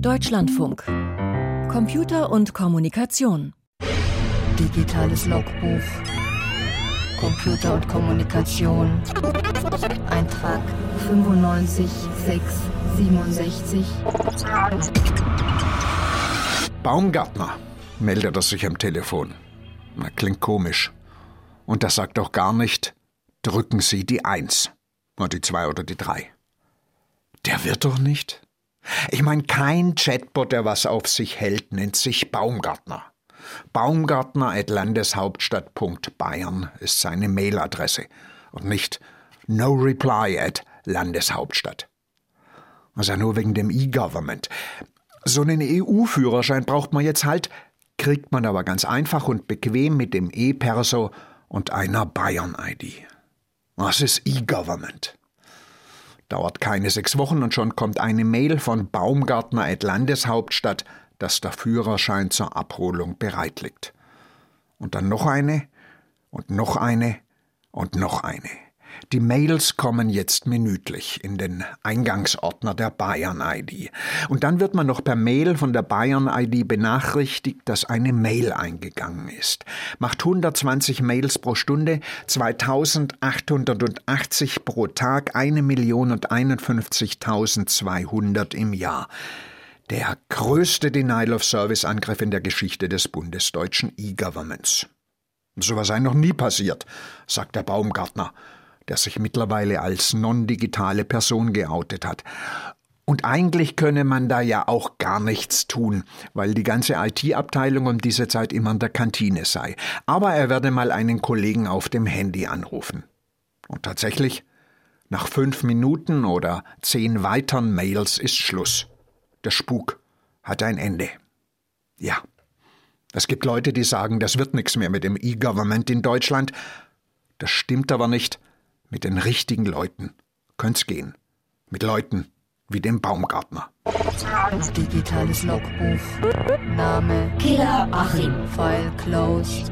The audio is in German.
Deutschlandfunk. Computer und Kommunikation. Digitales Logbuch. Computer und Kommunikation. Eintrag 95667. Baumgartner, meldet er sich am Telefon. Na, klingt komisch. Und das sagt auch gar nicht, drücken Sie die Eins. Oder die Zwei oder die Drei. Der wird doch nicht. Ich meine, kein Chatbot, der was auf sich hält, nennt sich Baumgartner. Baumgartner at Landeshauptstadt.bayern ist seine Mailadresse und nicht no reply at Landeshauptstadt. Also nur wegen dem E-Government. So einen EU-Führerschein braucht man jetzt halt, kriegt man aber ganz einfach und bequem mit dem E-Perso und einer Bayern-ID. Was ist E-Government? Dauert keine sechs Wochen und schon kommt eine Mail von Baumgartner at Landeshauptstadt, dass der Führerschein zur Abholung bereit liegt. Und dann noch eine und noch eine und noch eine. Die Mails kommen jetzt minütlich in den Eingangsordner der Bayern-ID. Und dann wird man noch per Mail von der Bayern-ID benachrichtigt, dass eine Mail eingegangen ist. Macht 120 Mails pro Stunde, 2880 pro Tag, 1.051.200 im Jahr. Der größte Denial-of-Service-Angriff in der Geschichte des bundesdeutschen E-Governments. Sowas sei noch nie passiert, sagt der Baumgartner der sich mittlerweile als non-digitale Person geoutet hat. Und eigentlich könne man da ja auch gar nichts tun, weil die ganze IT-Abteilung um diese Zeit immer in der Kantine sei. Aber er werde mal einen Kollegen auf dem Handy anrufen. Und tatsächlich, nach fünf Minuten oder zehn weiteren Mails ist Schluss. Der Spuk hat ein Ende. Ja. Es gibt Leute, die sagen, das wird nichts mehr mit dem E-Government in Deutschland. Das stimmt aber nicht. Mit den richtigen Leuten könnt's gehen. Mit Leuten wie dem Baumgartner. Digitales Logbuch. Name Killer Achim. File closed.